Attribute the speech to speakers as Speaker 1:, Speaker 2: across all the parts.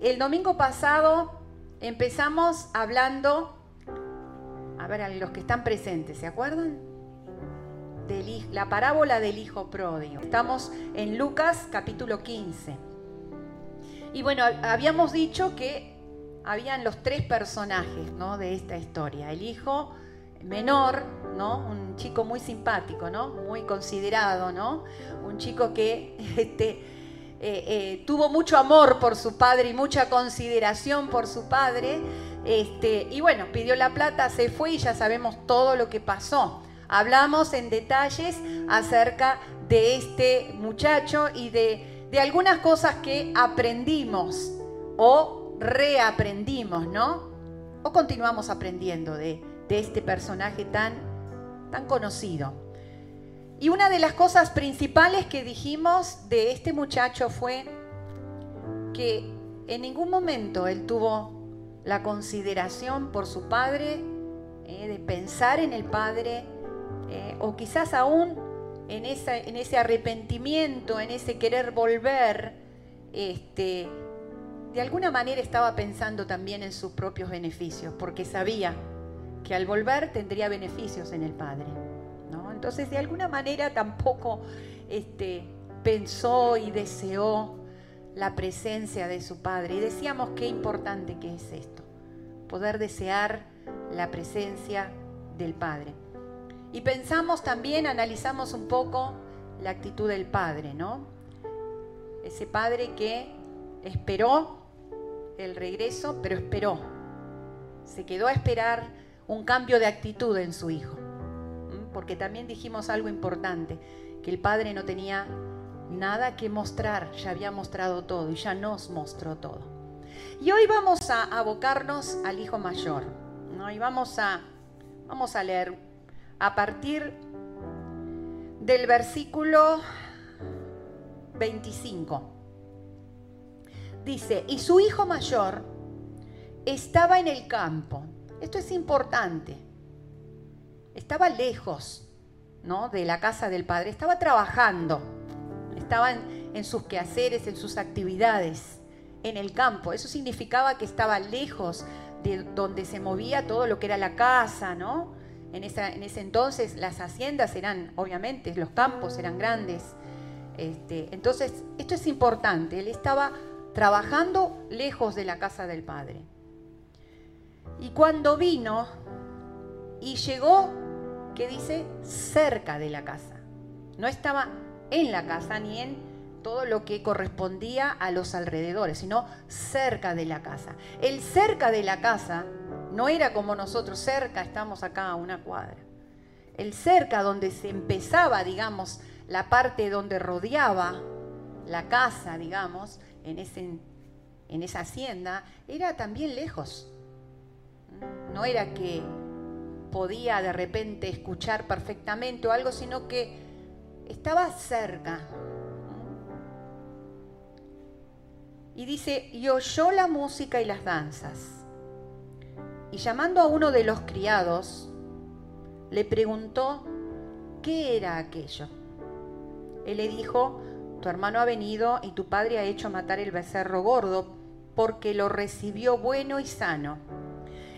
Speaker 1: El domingo pasado empezamos hablando, a ver, a los que están presentes, ¿se acuerdan? La parábola del hijo pródigo. Estamos en Lucas capítulo 15. Y bueno, habíamos dicho que habían los tres personajes de esta historia. El hijo menor, ¿no? Un chico muy simpático. Muy considerado, ¿no? Un chico que este, eh, eh, tuvo mucho amor por su padre y mucha consideración por su padre. Este, y bueno, pidió la plata, se fue y ya sabemos todo lo que pasó. Hablamos en detalles acerca de este muchacho y de, de algunas cosas que aprendimos o reaprendimos, ¿no? O continuamos aprendiendo de, de este personaje tan, tan conocido. Y una de las cosas principales que dijimos de este muchacho fue que en ningún momento él tuvo la consideración por su padre, eh, de pensar en el padre, eh, o quizás aún en, en, ese arrepentimiento, en ese querer volver, este, de alguna manera estaba pensando también en sus propios beneficios, porque sabía que al volver tendría beneficios en el Padre. Entonces, de alguna manera tampoco este, pensó y deseó la presencia de su Padre. Y decíamos qué importante que es esto, poder desear la presencia del Padre. Y pensamos también, analizamos un poco la actitud del Padre, ¿no? Ese Padre que esperó el regreso, pero esperó. Se quedó a esperar un cambio de actitud en su hijo. Porque también dijimos algo importante, que el padre no tenía nada que mostrar, ya había mostrado todo y ya nos mostró todo. Y hoy vamos a abocarnos al hijo mayor, ¿no? Y vamos a, vamos a leer a partir del versículo 25. Dice, y su hijo mayor estaba en el campo esto es importante. Estaba lejos ¿no? de la casa del padre, estaba trabajando, estaba en, sus quehaceres, en sus actividades, en el campo. Eso significaba que estaba lejos de donde se movía todo lo que era la casa, ¿no? En, en ese entonces las haciendas eran, obviamente, los campos eran grandes. Este, entonces, esto es importante. Él estaba trabajando lejos de la casa del Padre. Y cuando vino y llegó, ¿qué dice? Cerca de la casa. No estaba en la casa ni en todo lo que correspondía a los alrededores, sino cerca de la casa. El cerca de la casa no era como nosotros, cerca estamos acá a una cuadra. El cerca donde se empezaba, digamos, la parte donde rodeaba la casa, digamos, en, ese, en esa hacienda, era también lejos. No era que podía de repente escuchar perfectamente o algo, sino que estaba cerca. Y dice, y oyó la música y las danzas. Y llamando a uno de los criados, le preguntó qué era aquello. Él le dijo, tu hermano ha venido y tu padre ha hecho matar el becerro gordo porque lo recibió bueno y sano.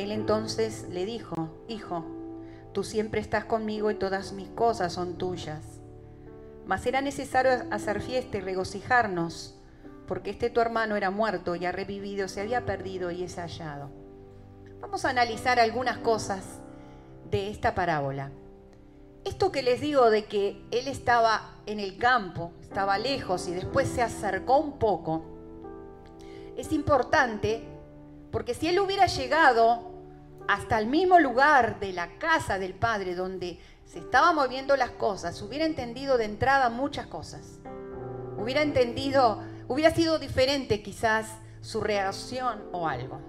Speaker 1: Él entonces le dijo, Hijo, tú siempre estás conmigo y todas mis cosas son tuyas. Mas era necesario hacer fiesta y regocijarnos, porque este tu hermano era muerto y ha revivido, se había perdido y es hallado. Vamos a analizar algunas cosas de esta parábola. Esto que les digo de que él estaba en el campo, estaba lejos y después se acercó un poco, es importante porque si él hubiera llegado hasta el mismo lugar de la casa del Padre donde se estaban moviendo las cosas, hubiera entendido de entrada muchas cosas. Hubiera entendido, hubiera sido diferente quizás su reacción o algo.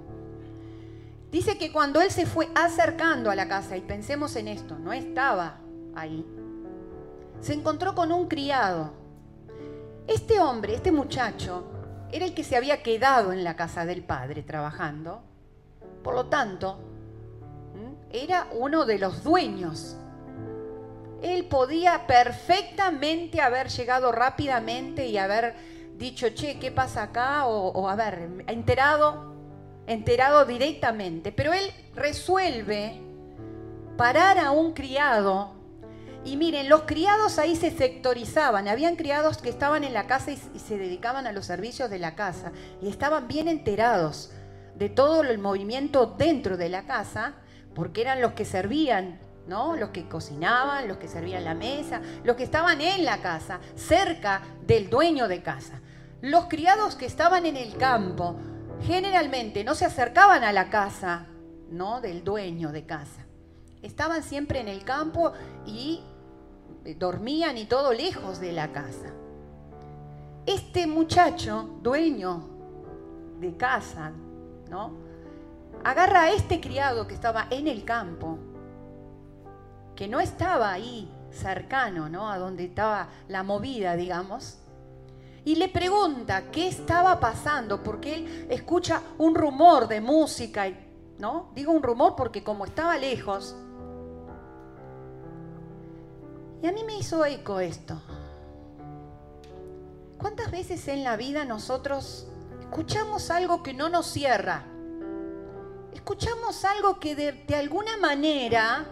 Speaker 1: Dice que cuando él se fue acercando a la casa, y pensemos en esto, no estaba ahí, se encontró con un criado. Este hombre, este muchacho, era el que se había quedado en la casa del padre trabajando. Por lo tanto, era uno de los dueños. Él podía perfectamente haber llegado rápidamente y haber dicho, che, ¿qué pasa acá? O, o haber enterado enterado directamente, pero él resuelve parar a un criado. Y miren, los criados ahí se sectorizaban. Habían criados que estaban en la casa y, se dedicaban a los servicios de la casa y estaban bien enterados de todo el movimiento dentro de la casa, porque eran los que servían, ¿no? Los que cocinaban, los que servían la mesa, los que estaban en la casa, cerca del dueño de casa. Los criados que estaban en el campo, generalmente no se acercaban a la casa, ¿no? Del dueño de casa. Estaban siempre en el campo y dormían y todo lejos de la casa. Este muchacho, dueño de casa, ¿no? Agarra a este criado que estaba en el campo, que no estaba ahí cercano, ¿no? A donde estaba la movida, digamos, y le pregunta qué estaba pasando, porque él escucha un rumor de música, ¿no? Digo un rumor porque como estaba lejos. Y a mí me hizo eco esto. ¿Cuántas veces en la vida nosotros escuchamos algo que no nos cierra? Escuchamos algo que de, de alguna manera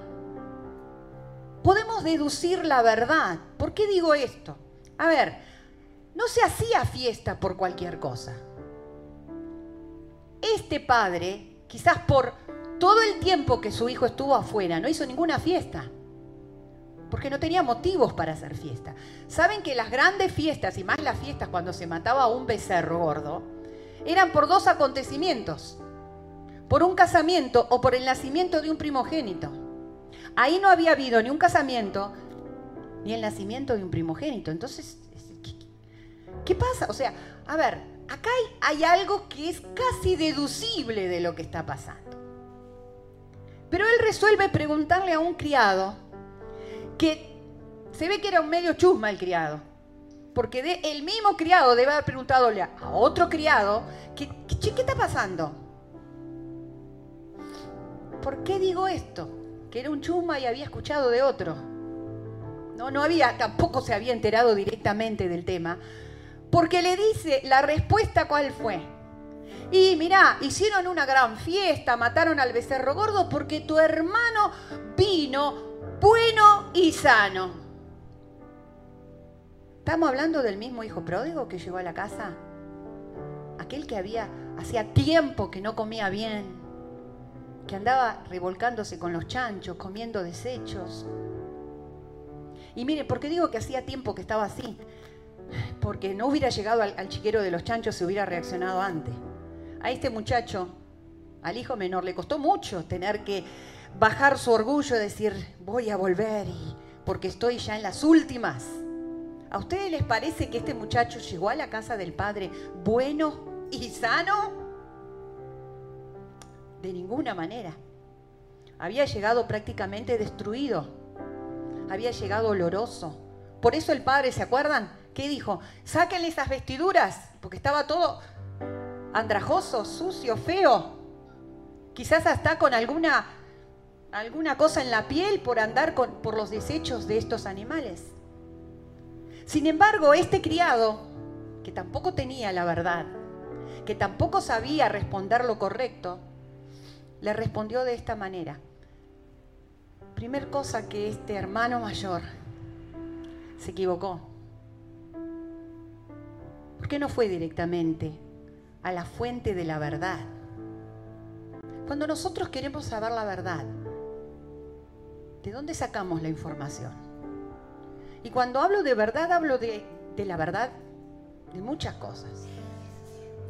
Speaker 1: podemos deducir la verdad. ¿Por qué digo esto? A ver, no se hacía fiesta por cualquier cosa. Este padre, quizás por todo el tiempo que su hijo estuvo afuera, no hizo ninguna fiesta. Porque no tenía motivos para hacer fiesta. Saben que las grandes fiestas, y más las fiestas cuando se mataba a un becerro gordo, eran por dos acontecimientos. Por un casamiento o por el nacimiento de un primogénito. Ahí no había habido ni un casamiento ni el nacimiento de un primogénito. Entonces ¿Qué pasa? O sea, a ver, acá hay, algo que es casi deducible de lo que está pasando. Pero él resuelve preguntarle a un criado que se ve que era un medio chusma el criado. Porque el mismo criado debe haber preguntado a otro criado, que, ¿qué está pasando? ¿Por qué digo esto? Que era un chusma y había escuchado de otro. No, no había, tampoco se había enterado directamente del tema, porque le dice la respuesta cuál fue. Y mirá, hicieron una gran fiesta, mataron al becerro gordo porque tu hermano vino bueno y sano. ¿Estamos hablando del mismo hijo pródigo que llegó a la casa? Aquel que había, hacía tiempo que no comía bien, que andaba revolcándose con los chanchos, comiendo desechos. Y mire, ¿por qué digo que hacía tiempo que estaba así? porque no hubiera llegado al, chiquero de los chanchos si hubiera reaccionado antes. A este muchacho, al hijo menor, le costó mucho tener que bajar su orgullo y decir, voy a volver porque estoy ya en las últimas. ¿A ustedes les parece que este muchacho llegó a la casa del padre bueno y sano? De ninguna manera. Había llegado prácticamente destruido. Había llegado oloroso. Por eso el padre, ¿se acuerdan? ¿Qué dijo? Sáquenle esas vestiduras, porque estaba todo andrajoso, sucio, feo. Quizás hasta con alguna, alguna cosa en la piel por andar con, por los desechos de estos animales. Sin embargo, este criado, que tampoco tenía la verdad, que tampoco sabía responder lo correcto, le respondió de esta manera. Primer cosa que este hermano mayor se equivocó. ¿Por qué no fue directamente a la fuente de la verdad? Cuando nosotros queremos saber la verdad, ¿de dónde sacamos la información? Y cuando hablo de verdad, hablo de, la verdad de muchas cosas.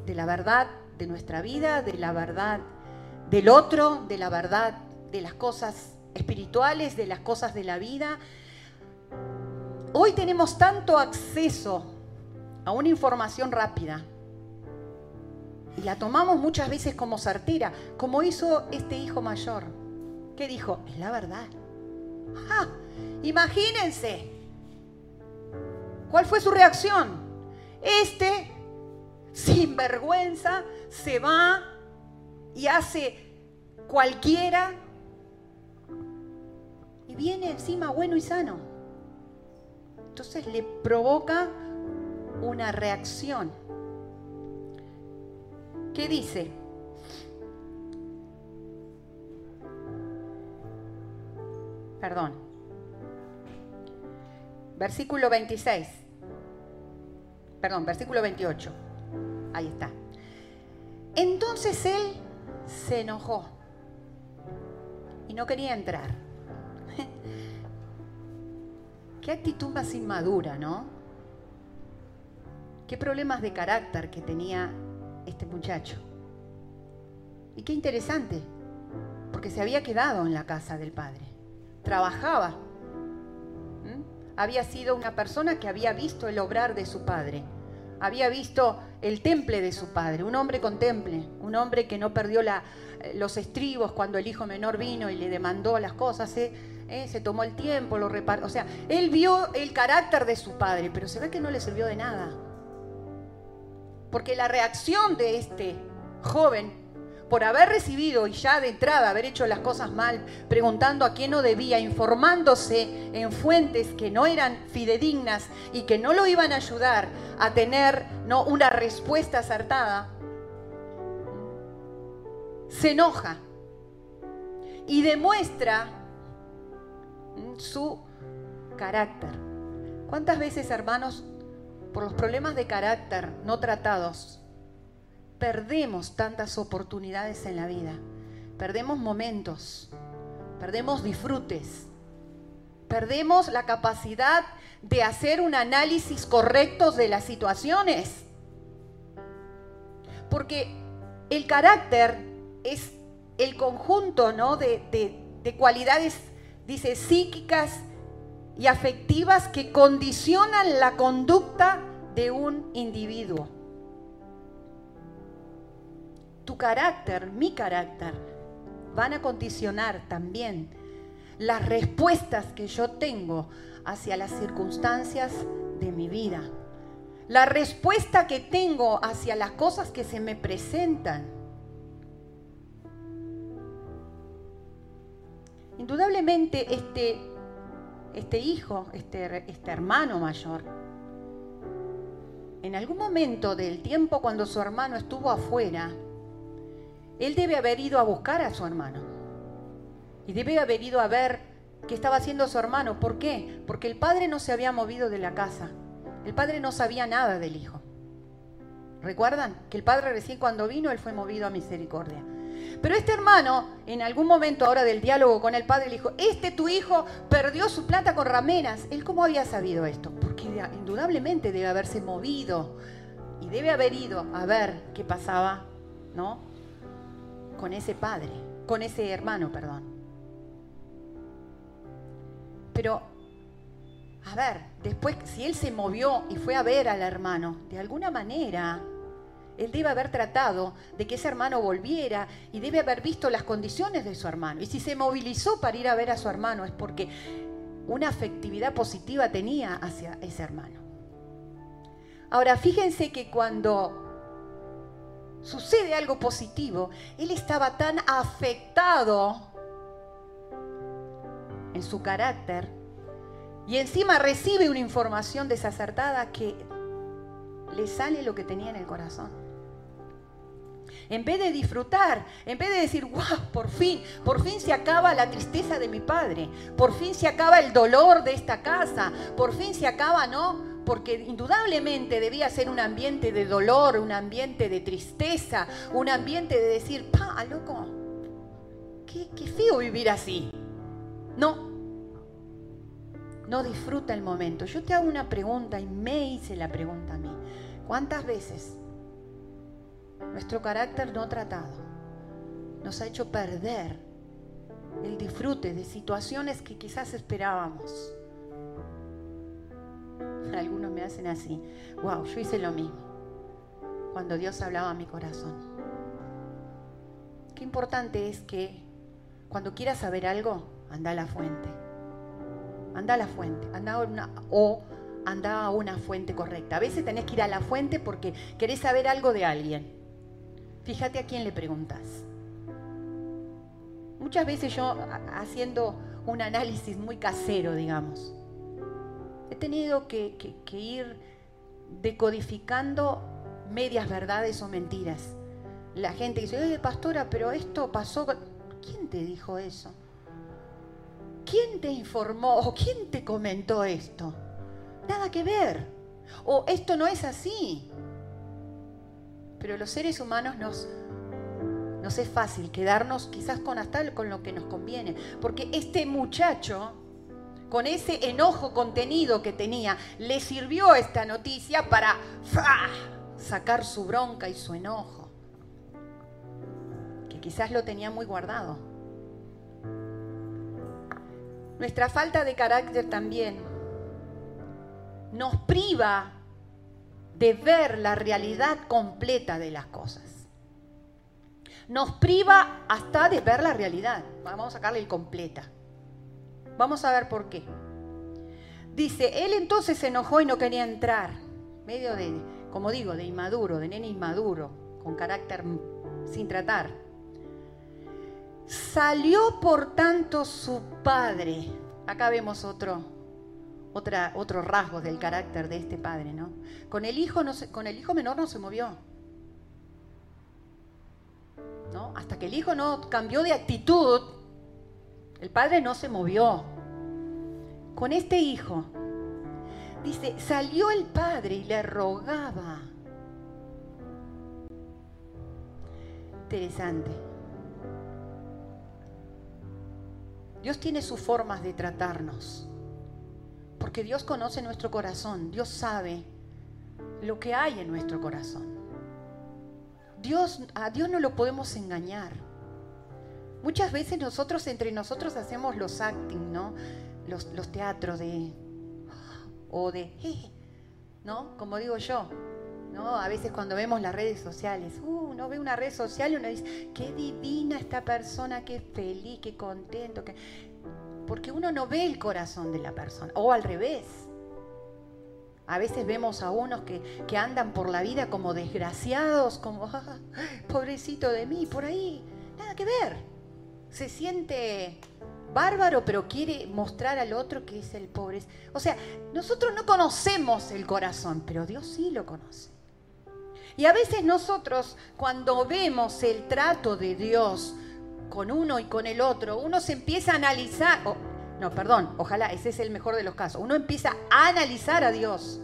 Speaker 1: De la verdad de nuestra vida, de la verdad del otro, de la verdad de las cosas espirituales, de las cosas de la vida. Hoy tenemos tanto acceso a una información rápida. y la tomamos muchas veces como certera, como hizo este hijo mayor. ¿Qué dijo? Es la verdad. ¡Ah! Imagínense. ¿Cuál fue su reacción? Este, sin vergüenza, se va y hace cualquiera y viene encima bueno y sano. Entonces le provoca una reacción. ¿Qué dice? Perdón. Versículo 26. Perdón, versículo 28. Ahí está. Entonces él se enojó y no quería entrar. Qué actitud más inmadura, ¿no? Qué problemas de carácter que tenía este muchacho. Y qué interesante, porque se había quedado en la casa del padre. Trabajaba. Había sido una persona que había visto el obrar de su padre. Había visto el temple de su padre, un hombre con temple, un hombre que no perdió la, los estribos cuando el hijo menor vino y le demandó las cosas. ¿eh? ¿Eh? se tomó el tiempo, lo reparó. O sea, él vio el carácter de su padre, pero se ve que no le sirvió de nada. Porque la reacción de este joven, por haber recibido y ya de entrada haber hecho las cosas mal, preguntando a quién no debía, informándose en fuentes que no eran fidedignas y que no lo iban a ayudar a tener ¿no? una respuesta acertada, se enoja y demuestra su carácter. ¿Cuántas veces, hermanos, por los problemas de carácter no tratados, perdemos tantas oportunidades en la vida? Perdemos momentos, perdemos disfrutes, perdemos la capacidad de hacer un análisis correcto de las situaciones. Porque el carácter es el conjunto ¿no? de, de cualidades dice, psíquicas y afectivas que condicionan la conducta de un individuo. Tu carácter, mi carácter, van a condicionar también las respuestas que yo tengo hacia las circunstancias de mi vida. La respuesta que tengo hacia las cosas que se me presentan. Indudablemente este, este hijo, este, este hermano mayor, en algún momento del tiempo cuando su hermano estuvo afuera, él debe haber ido a buscar a su hermano. Y debe haber ido a ver qué estaba haciendo su hermano. ¿Por qué? Porque el padre no se había movido de la casa. El padre no sabía nada del hijo. ¿Recuerdan? Que el padre recién cuando vino, él fue movido a misericordia. Pero este hermano, en algún momento ahora del diálogo con el padre, le dijo, este tu hijo perdió su plata con rameras. ¿Él cómo había sabido esto? Porque indudablemente debe haberse movido y debe haber ido a ver qué pasaba, ¿no? Con ese padre, con ese hermano, perdón. Pero, a ver, después, si él se movió y fue a ver al hermano, de alguna manera él debe haber tratado de que ese hermano volviera y debe haber visto las condiciones de su hermano. Y si se movilizó para ir a ver a su hermano es porque una afectividad positiva tenía hacia ese hermano. Ahora, fíjense que cuando sucede algo positivo, él estaba tan afectado en su carácter y encima recibe una información desacertada que le sale lo que tenía en el corazón. En vez de disfrutar, en vez de decir, wow, por fin, por fin se acaba la tristeza de mi padre, por fin se acaba el dolor de esta casa, por fin se acaba, ¿no? Porque indudablemente debía ser un ambiente de dolor, un ambiente de tristeza, un ambiente de decir, pa, loco, qué, qué feo vivir así. No, no disfruta el momento. Yo te hago una pregunta y me hice la pregunta a mí. ¿Cuántas veces nuestro carácter no tratado nos ha hecho perder el disfrute de situaciones que quizás esperábamos. Algunos me hacen así, wow, yo hice lo mismo. cuando Dios hablaba a mi corazón. Qué importante es que cuando quieras saber algo, anda a la fuente. Anda a la fuente. Anda a una, o anda a una fuente correcta. A veces tenés que ir a la fuente porque querés saber algo de alguien. Fíjate a quién le preguntas. Muchas veces yo, haciendo un análisis muy casero, digamos, he tenido que, ir decodificando medias verdades o mentiras. La gente dice, oye, pastora, pero esto pasó. ¿Quién te dijo eso? ¿Quién te informó o quién te comentó esto? Nada que ver. O esto no es así. Pero los seres humanos nos, nos es fácil quedarnos quizás con hasta con lo que nos conviene. Porque este muchacho, con ese enojo contenido que tenía, le sirvió esta noticia para sacar su bronca y su enojo. Que quizás lo tenía muy guardado. Nuestra falta de carácter también nos priva de ver la realidad completa de las cosas. Nos priva hasta de ver la realidad. Vamos a sacarle el completa. Vamos a ver por qué. Dice, él entonces se enojó y no quería entrar. Medio de, como digo, de inmaduro, de nene inmaduro, con carácter sin tratar. Salió por tanto su padre. Acá vemos otro, otra, otros rasgos del carácter de este padre, ¿no? Con el hijo, con el hijo menor no se movió. ¿no? Hasta que el hijo no cambió de actitud, el padre no se movió. Con este hijo, dice, salió el padre y le rogaba. Interesante. Dios tiene sus formas de tratarnos. Porque Dios conoce nuestro corazón, Dios sabe lo que hay en nuestro corazón. Dios, a Dios no lo podemos engañar. Muchas veces nosotros entre nosotros hacemos los acting, ¿no? Los, teatros de o de ¿no? Como digo yo, ¿no? A veces cuando vemos las redes sociales, uh, uno ve una red social y uno dice, qué divina esta persona, qué feliz, qué contento, que porque uno no ve el corazón de la persona, o al revés. A veces vemos a unos que, andan por la vida como desgraciados, como, ah, pobrecito de mí, por ahí, nada que ver. Se siente bárbaro, pero quiere mostrar al otro que es el pobre. O sea, nosotros no conocemos el corazón, pero Dios sí lo conoce. Y a veces nosotros, cuando vemos el trato de Dios, con uno y con el otro, uno se empieza a analizar, no, perdón, ojalá ese es el mejor de los casos, uno empieza a analizar a Dios.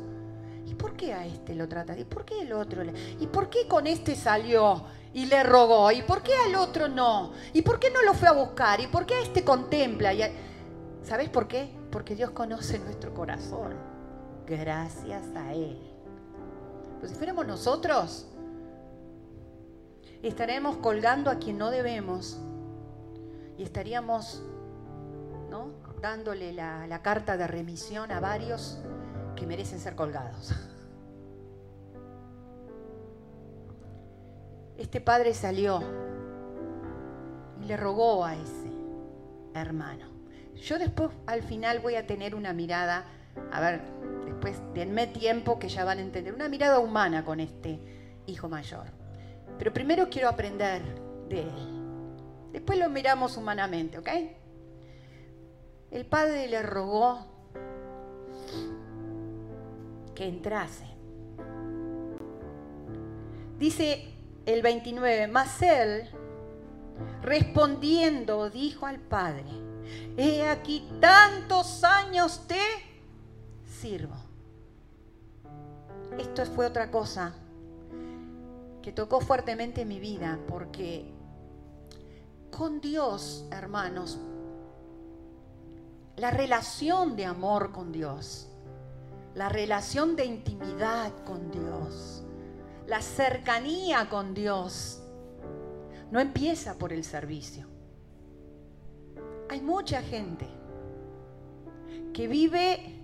Speaker 1: ¿Y por qué a este lo trata? ¿Y por qué el otro? ¿Y por qué con este salió y le rogó? ¿Y por qué al otro no? ¿Y por qué no lo fue a buscar? ¿Y por qué a este contempla? Y ¿Sabes por qué? Porque Dios conoce nuestro corazón. Gracias a Él. Pues si fuéramos nosotros, estaremos colgando a quien no debemos y estaríamos ¿no? dándole la carta de remisión a varios que merecen ser colgados. Este padre salió y le rogó a ese hermano. Yo después al final voy a tener una mirada, a ver, después denme tiempo que ya van a entender, una mirada humana con este hijo mayor. Pero primero quiero aprender de él. Después lo miramos humanamente, ¿ok? El padre le rogó que entrase. Dice el 29, mas él, respondiendo, dijo al padre, he aquí tantos años te sirvo. Esto fue otra cosa que tocó fuertemente mi vida, porque con Dios, hermanos, la relación de amor con Dios, la relación de intimidad con Dios, la cercanía con Dios, no empieza por el servicio. Hay mucha gente que vive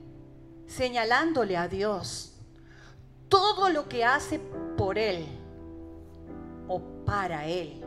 Speaker 1: señalándole a Dios todo lo que hace por Él o para Él.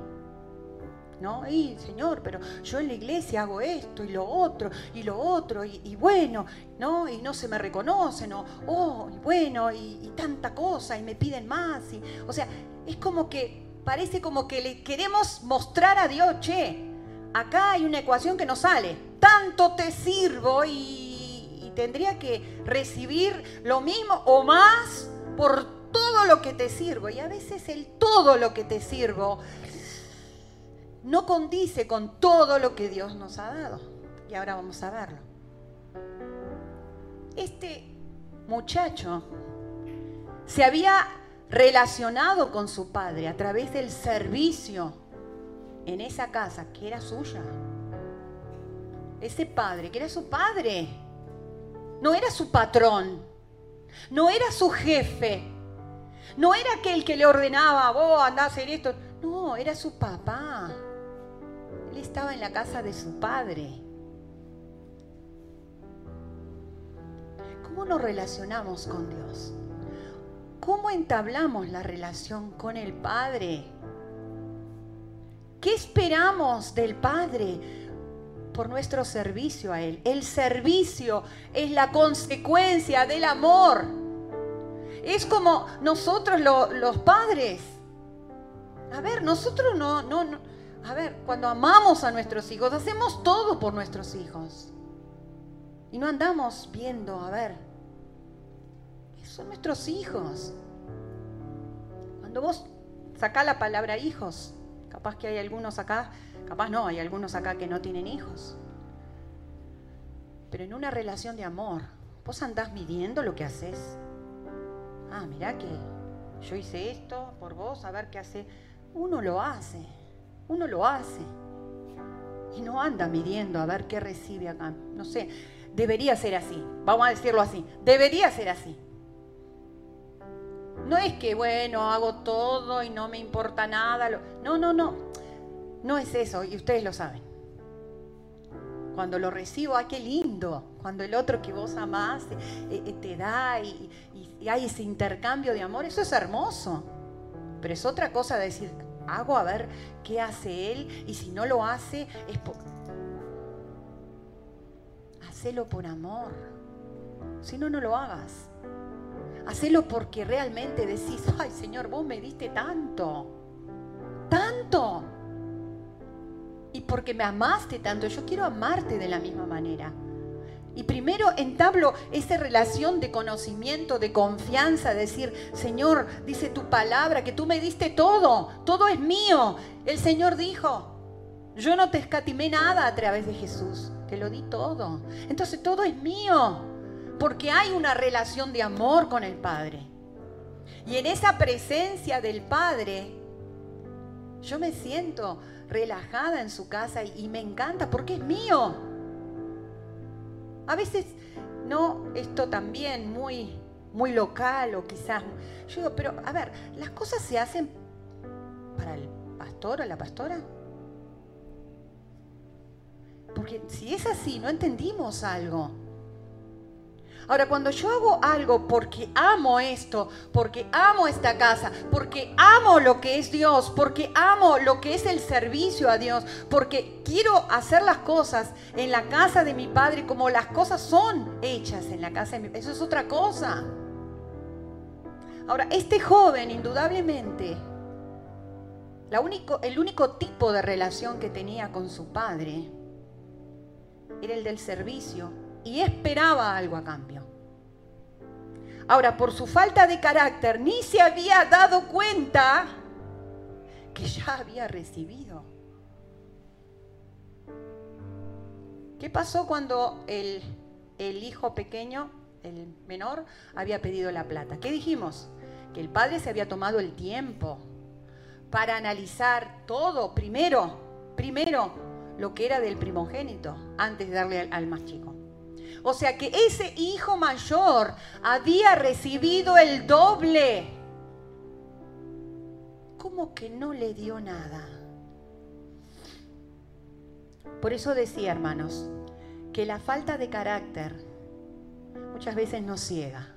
Speaker 1: ¿No? Y Señor, pero yo en la iglesia hago esto y lo otro y lo otro y, bueno, ¿no? Y no se me reconocen, o oh, y bueno, y, tanta cosa, y me piden más. Y, o sea, es como que, parece como que le queremos mostrar a Dios, che, acá hay una ecuación que no sale, tanto te sirvo y tendría que recibir lo mismo o más por todo lo que te sirvo. Y a veces el todo lo que te sirvo no condice con todo lo que Dios nos ha dado. Y ahora vamos a verlo. Este muchacho se había relacionado con su padre a través del servicio en esa casa que era suya. Ese padre, que era su padre, no era su patrón, no era su jefe. No era aquel que le ordenaba, vos andá a hacer esto. No, era su papá. Él estaba en la casa de su padre. ¿Cómo nos relacionamos con Dios? ¿Cómo entablamos la relación con el Padre? ¿Qué esperamos del Padre por nuestro servicio a Él? El servicio es la consecuencia del amor. Es como nosotros los padres. A ver, nosotros no, no, a ver, cuando amamos a nuestros hijos, hacemos todo por nuestros hijos. Y no andamos viendo, a ver, son nuestros hijos. Cuando vos sacás la palabra hijos, capaz que hay algunos acá, capaz no, hay algunos acá que no tienen hijos. Pero en una relación de amor, vos andás midiendo lo que haces ah, mirá que yo hice esto por vos, a ver qué hace. Uno lo hace, uno lo hace. Y no anda midiendo a ver qué recibe acá. No sé, debería ser así, vamos a decirlo así, debería ser así. No es que, bueno, hago todo y no me importa nada. No, no, no. No es eso, y ustedes lo saben. Cuando lo recibo, ¡ay, qué lindo! Cuando el otro que vos amás eh, eh, te da y, hay ese intercambio de amor, eso es hermoso. Pero es otra cosa decir, hago a ver qué hace él y si no lo hace, es por... Hacelo por amor. Si no, no lo hagas. Hacelo porque realmente decís, ay Señor, vos me diste tanto. Tanto y porque me amaste tanto, yo quiero amarte de la misma manera. Y primero entablo esa relación de conocimiento, de confianza, decir, Señor, dice tu palabra, que tú me diste todo, todo es mío. El Señor dijo, yo no te escatimé nada a través de Jesús, te lo di todo. Entonces todo es mío, porque hay una relación de amor con el Padre. Y en esa presencia del Padre, yo me siento relajada en su casa y, me encanta porque es mío. A veces, no, esto también muy, muy local o quizás, yo digo, pero a ver, ¿las cosas se hacen para el pastor o la pastora? Porque si es así, no entendimos algo. Ahora, cuando yo hago algo porque amo esto, porque amo esta casa, porque amo lo que es Dios, porque amo lo que es el servicio a Dios, porque quiero hacer las cosas en la casa de mi Padre como las cosas son hechas en la casa de mi Padre, eso es otra cosa. Ahora, este joven, indudablemente, la único, el único tipo de relación que tenía con su padre era el del servicio y esperaba algo a cambio. Ahora, por su falta de carácter, ni se había dado cuenta que ya había recibido. ¿Qué pasó cuando el, el, hijo pequeño, el menor, había pedido la plata? ¿Qué dijimos? Que el padre se había tomado el tiempo para analizar todo, primero, primero lo que era del primogénito, antes de darle al más chico. O sea que ese hijo mayor había recibido el doble. ¿Cómo que no le dio nada? Por eso decía, hermanos, que la falta de carácter muchas veces nos ciega.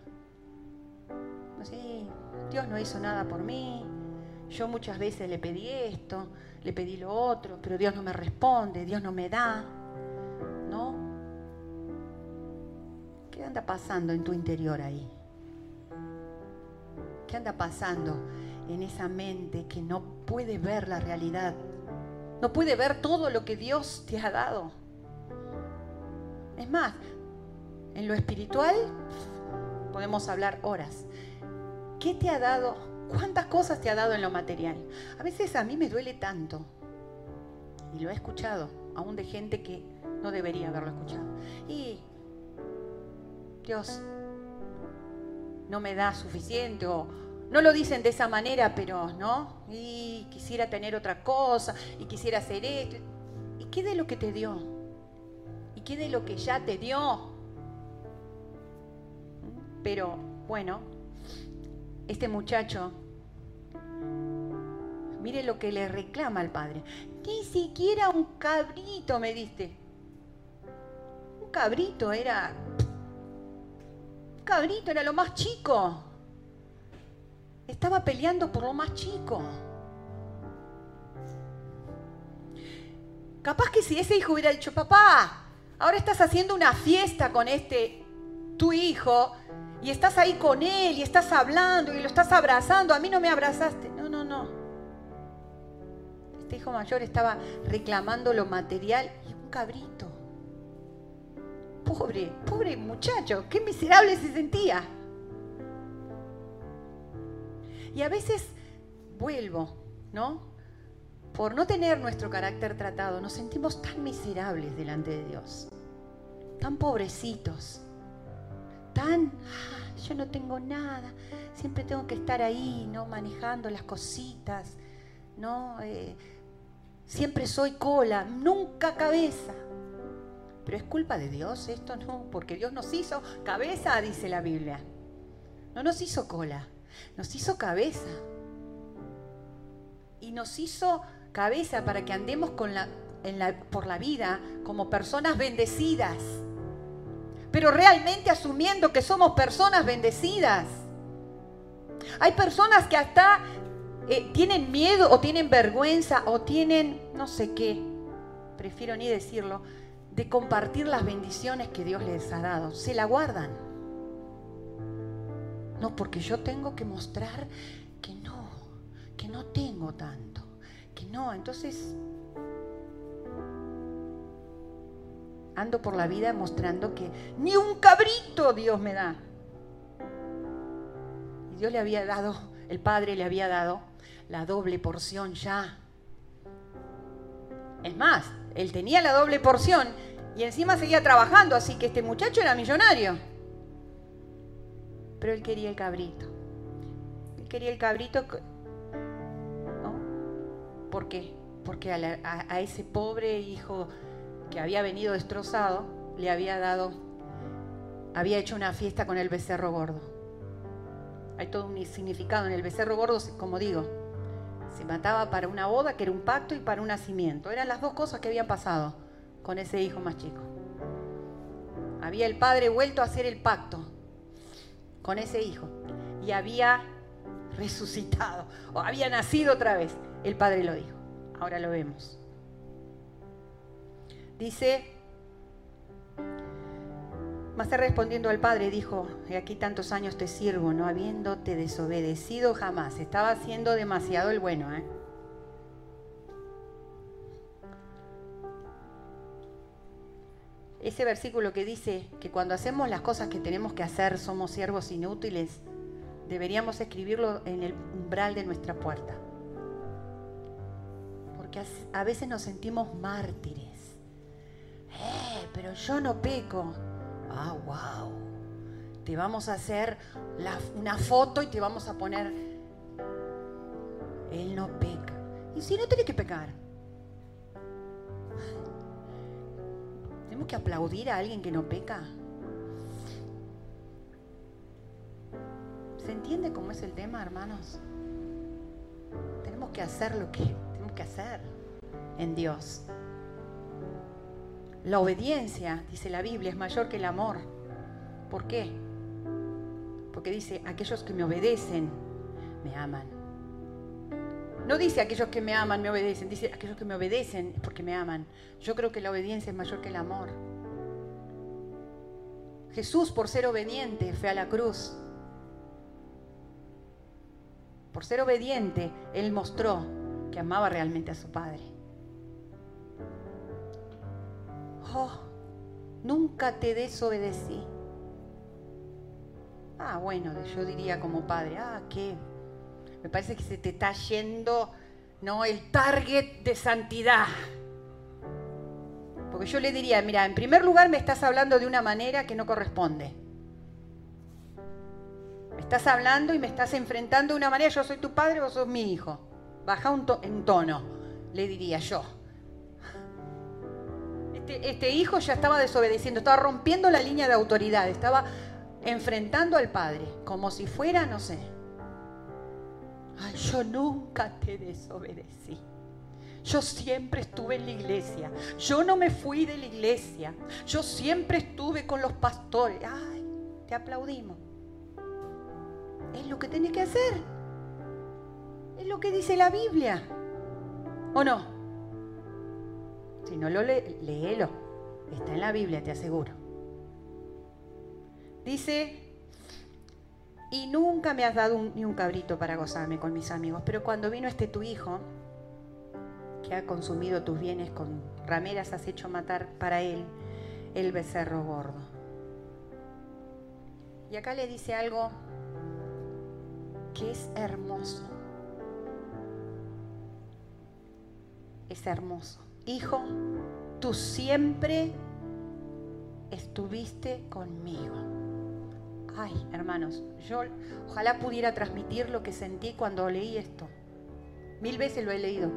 Speaker 1: Dios no hizo nada por mí, yo muchas veces le pedí esto, le pedí lo otro, pero Dios no me responde, Dios no me da, ¿no? ¿Qué anda pasando en tu interior ahí? ¿Qué anda pasando en esa mente que no puede ver la realidad? No puede ver todo lo que Dios te ha dado. Es más, en lo espiritual podemos hablar horas. ¿Qué te ha dado? ¿Cuántas cosas te ha dado en lo material? A veces a mí me duele tanto. Y lo he escuchado, aún de gente que no debería haberlo escuchado. Y Dios no me da suficiente o no lo dicen de esa manera, pero no. Y quisiera tener otra cosa y quisiera hacer esto. ¿Y qué de lo que te dio? qué de lo que ya te dio? Pero bueno, este muchacho, mire lo que le reclama al padre. Ni siquiera un cabrito me diste. Un cabrito era... Cabrito era lo más chico. Estaba peleando por lo más chico. Capaz que si ese hijo hubiera dicho, papá, Ahora estás haciendo una fiesta con este, tu hijo, y estás ahí con él, y estás hablando, y lo estás abrazando. A mí no me abrazaste. No, no, no. Este hijo mayor estaba reclamando lo material y un cabrito. Pobre, pobre muchacho, qué miserable se sentía. Y a veces vuelvo, ¿no? por no tener nuestro carácter tratado, nos sentimos tan miserables delante de Dios, tan pobrecitos, tan, ah, yo no tengo nada, siempre tengo que estar ahí, ¿no? Manejando las cositas, ¿no? Eh, siempre soy cola, nunca cabeza. Pero es culpa de Dios esto, no, porque Dios nos hizo cabeza, dice la Biblia. No nos hizo cola, nos hizo cabeza. Y nos hizo cabeza para que andemos con la, por la vida como personas bendecidas. Pero realmente asumiendo que somos personas bendecidas. Hay personas que hasta eh, tienen miedo o tienen vergüenza o tienen no sé qué, prefiero ni decirlo, de compartir las bendiciones que Dios les ha dado. Se la guardan. No, porque yo tengo que mostrar que no, que no tengo tanto que no, entonces ando por la vida mostrando que ni un cabrito Dios me da. Y Dios le había dado, el Padre le había dado la doble porción ya. Es más, él tenía la doble porción y encima seguía trabajando, así que este muchacho era millonario. Pero él quería el cabrito. Él quería el cabrito ¿Por qué? Porque a, ese pobre hijo que había venido destrozado, le había dado, había hecho una fiesta con el becerro gordo. Hay todo un significado en el becerro gordo, como digo. Se mataba para una boda, que era un pacto, y para un nacimiento. Eran las dos cosas que habían pasado con ese hijo más chico. Había el padre vuelto a hacer el pacto con ese hijo y había resucitado o había nacido otra vez. El Padre lo dijo. Ahora lo vemos. Dice, más respondiendo al Padre dijo, he aquí tantos años te sirvo, no habiéndote desobedecido jamás. Estaba haciendo demasiado el bueno, ¿eh? Ese versículo que dice que cuando hacemos las cosas que tenemos que hacer somos siervos inútiles, deberíamos escribirlo en el umbral de nuestra puerta a veces nos sentimos mártires. Eh, pero yo no peco. Ah, wow. Te vamos a hacer una foto y te vamos a poner, Él no peca. Y si no, tiene que pecar. Tenemos que aplaudir a alguien que no peca. ¿Se entiende cómo es el tema, hermanos? Tenemos que hacer lo que que hacer en Dios. La obediencia, dice la Biblia, es mayor que el amor. ¿Por qué? Porque dice, aquellos que me obedecen me aman. No dice aquellos que me aman me obedecen, dice aquellos que me obedecen porque me aman. Yo creo que la obediencia es mayor que el amor. Jesús, por ser obediente, fue a la cruz. Por ser obediente, Él mostró que amaba realmente a su Padre. Oh, nunca te desobedecí. Ah, bueno, yo diría como padre, ah, ¿qué? Me parece que se te está yendo, ¿no? El target de santidad. Porque yo le diría, mira, en primer lugar me estás hablando de una manera que no corresponde. Me estás hablando y me estás enfrentando de una manera, yo soy tu padre, vos sos mi hijo. Baja un en tono, le diría yo. Este, este hijo ya estaba desobedeciendo, estaba rompiendo la línea de autoridad, estaba enfrentando al Padre, como si fuera, no sé. Ay, yo nunca te desobedecí. Yo siempre estuve en la iglesia. Yo no me fui de la iglesia. Yo siempre estuve con los pastores. Ay, te aplaudimos. Es lo que tenés que hacer. Es lo que dice la Biblia. ¿O no? Si no lo lee, léelo. Está en la Biblia, te aseguro. Dice, y nunca me has dado ni un cabrito para gozarme con mis amigos, pero cuando vino este tu hijo, que ha consumido tus bienes con rameras, has hecho matar para él el becerro gordo. Y acá le dice algo que es hermoso. Es hermoso. Hijo, tú siempre estuviste conmigo. Ay, hermanos, yo ojalá pudiera transmitir lo que sentí cuando leí esto. Mil veces lo he leído.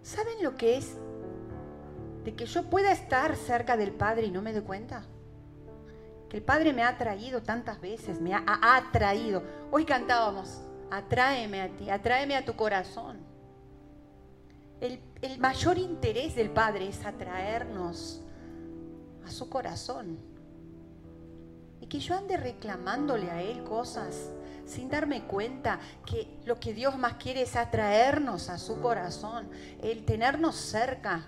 Speaker 1: ¿Saben lo que es de que yo pueda estar cerca del Padre y no me dé cuenta? Que el Padre me ha traído tantas veces, me ha, atraído. Hoy cantábamos, atráeme a ti, atráeme a tu corazón. El, el mayor interés del Padre es atraernos a su corazón y que yo ande reclamándole a Él cosas sin darme cuenta que lo que Dios más quiere es atraernos a su corazón, el tenernos cerca.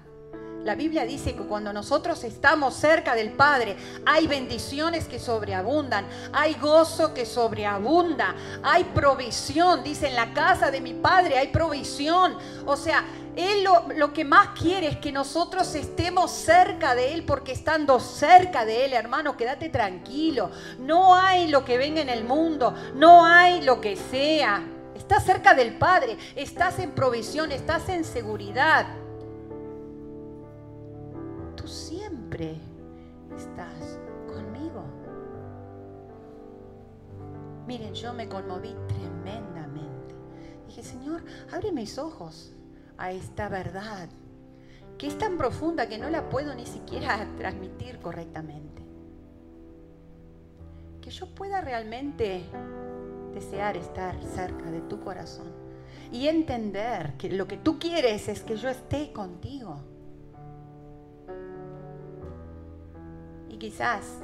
Speaker 1: La Biblia dice que cuando nosotros estamos cerca del Padre, hay bendiciones que sobreabundan, hay gozo que sobreabunda, hay provisión. Dice, en la casa de mi Padre hay provisión. O sea, él lo, que más quiere es que nosotros estemos cerca de Él, porque estando cerca de Él, hermano, quédate tranquilo. No hay lo que venga en el mundo, no hay lo que sea. Estás cerca del Padre, estás en provisión, estás en seguridad. Siempre estás conmigo. Miren, yo me conmoví tremendamente. Dije, Señor, abre mis ojos a esta verdad, que es tan profunda que no la puedo ni siquiera transmitir correctamente. Que yo pueda realmente desear estar cerca de tu corazón y entender que lo que tú quieres es que yo esté contigo. Quizás,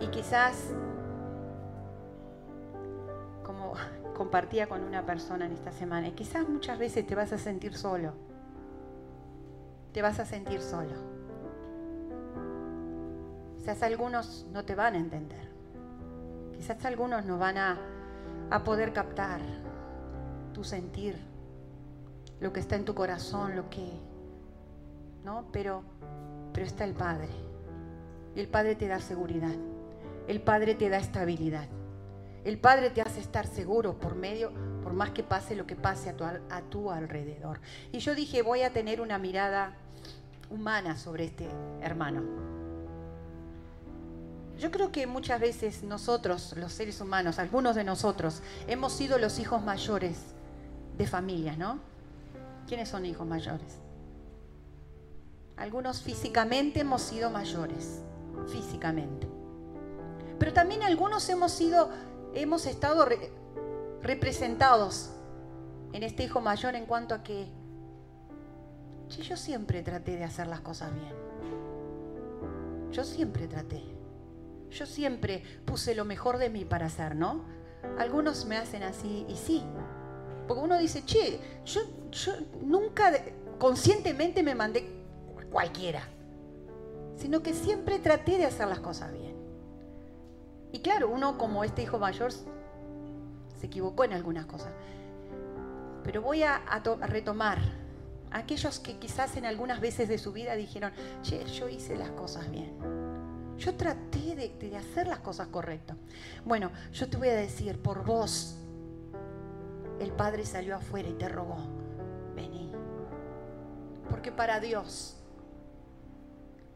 Speaker 1: y quizás, como compartía con una persona en esta semana. Y quizás muchas veces te vas a sentir solo. Te vas a sentir solo. Quizás algunos no te van a entender. Quizás algunos no van a, a poder captar tu sentir, lo que está en tu corazón, lo que... ¿No? Pero, pero está el Padre. El Padre te da seguridad. El Padre te da estabilidad. El Padre te hace estar seguro por medio, por más que pase lo que pase a tu, a tu alrededor. Y yo dije, voy a tener una mirada humana sobre este hermano. Yo creo que muchas veces nosotros, los seres humanos, algunos de nosotros, hemos sido los hijos mayores de familia, ¿no? ¿Quiénes son hijos mayores? Algunos físicamente hemos sido mayores, físicamente. Pero también algunos hemos sido hemos estado representados en este hijo mayor en cuanto a que yo siempre traté de hacer las cosas bien. Yo siempre traté. Yo siempre puse lo mejor de mí para hacer, ¿no? algunos me hacen así y sí. Porque uno dice, che, yo, yo nunca conscientemente me mandé cualquiera, sino que siempre traté de hacer las cosas bien. Y claro, uno como este hijo mayor se equivocó en algunas cosas. Pero voy a, retomar aquellos que quizás en algunas veces de su vida dijeron, che, yo hice las cosas bien. Yo traté de, de, hacer las cosas correctas. Bueno, yo te voy a decir, por vos, el Padre salió afuera y te rogó, vení. Porque para Dios,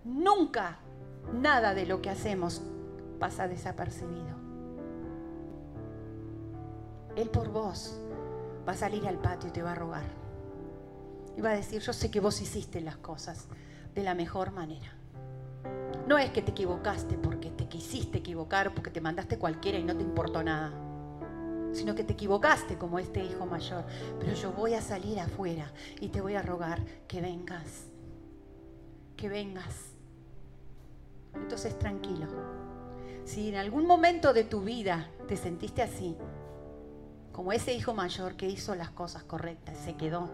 Speaker 1: nunca nada de lo que hacemos pasa desapercibido. Él por vos va a salir al patio y te va a rogar. Y va a decir, yo sé que vos hiciste las cosas de la mejor manera. No es que te equivocaste porque te quisiste equivocar, porque te mandaste cualquiera y no te importó nada, sino que te equivocaste como este hijo mayor. Pero yo voy a salir afuera y te voy a rogar que vengas, que vengas. Entonces tranquilo. Si en algún momento de tu vida te sentiste así, como ese hijo mayor que hizo las cosas correctas, se quedó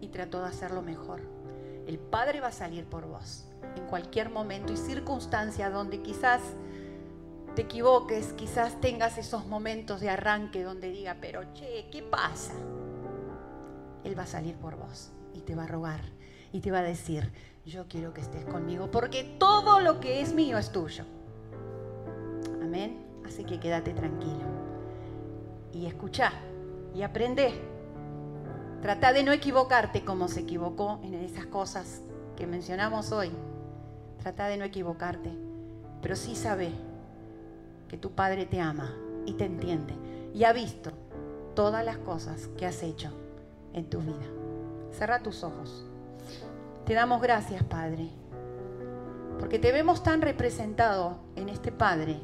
Speaker 1: y trató de hacerlo mejor. El Padre va a salir por vos en cualquier momento y circunstancia donde quizás te equivoques, quizás tengas esos momentos de arranque donde diga, pero che, ¿qué pasa? Él va a salir por vos y te va a rogar y te va a decir, yo quiero que estés conmigo porque todo lo que es mío es tuyo. Amén. Así que quédate tranquilo. Y escucha y aprende. Trata de no equivocarte como se equivocó en esas cosas que mencionamos hoy. Trata de no equivocarte. Pero sí sabe que tu Padre te ama y te entiende. Y ha visto todas las cosas que has hecho en tu vida. Cerra tus ojos. Te damos gracias, Padre, porque te vemos tan representado en este Padre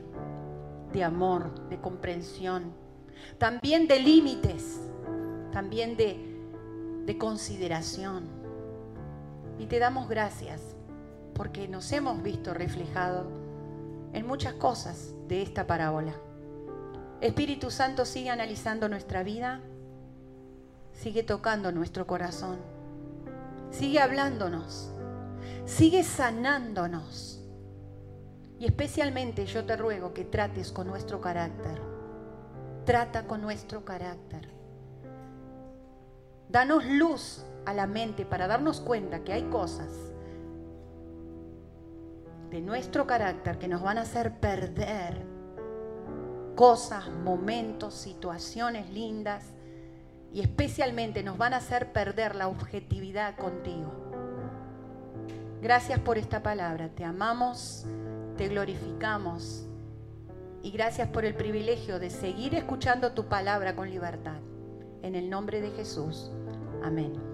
Speaker 1: de amor, de comprensión, también de límites, también de, de consideración. Y te damos gracias porque nos hemos visto reflejado en muchas cosas de esta parábola. Espíritu Santo sigue analizando nuestra vida, sigue tocando nuestro corazón, sigue hablándonos, sigue sanándonos y especialmente yo te ruego que trates con nuestro carácter. Trata con nuestro carácter. Danos luz a la mente para darnos cuenta que hay cosas de nuestro carácter que nos van a hacer perder cosas, momentos, situaciones lindas y especialmente nos van a hacer perder la objetividad contigo. Gracias por esta palabra. Te amamos te glorificamos y gracias por el privilegio de seguir escuchando tu palabra con libertad. En el nombre de Jesús. Amén.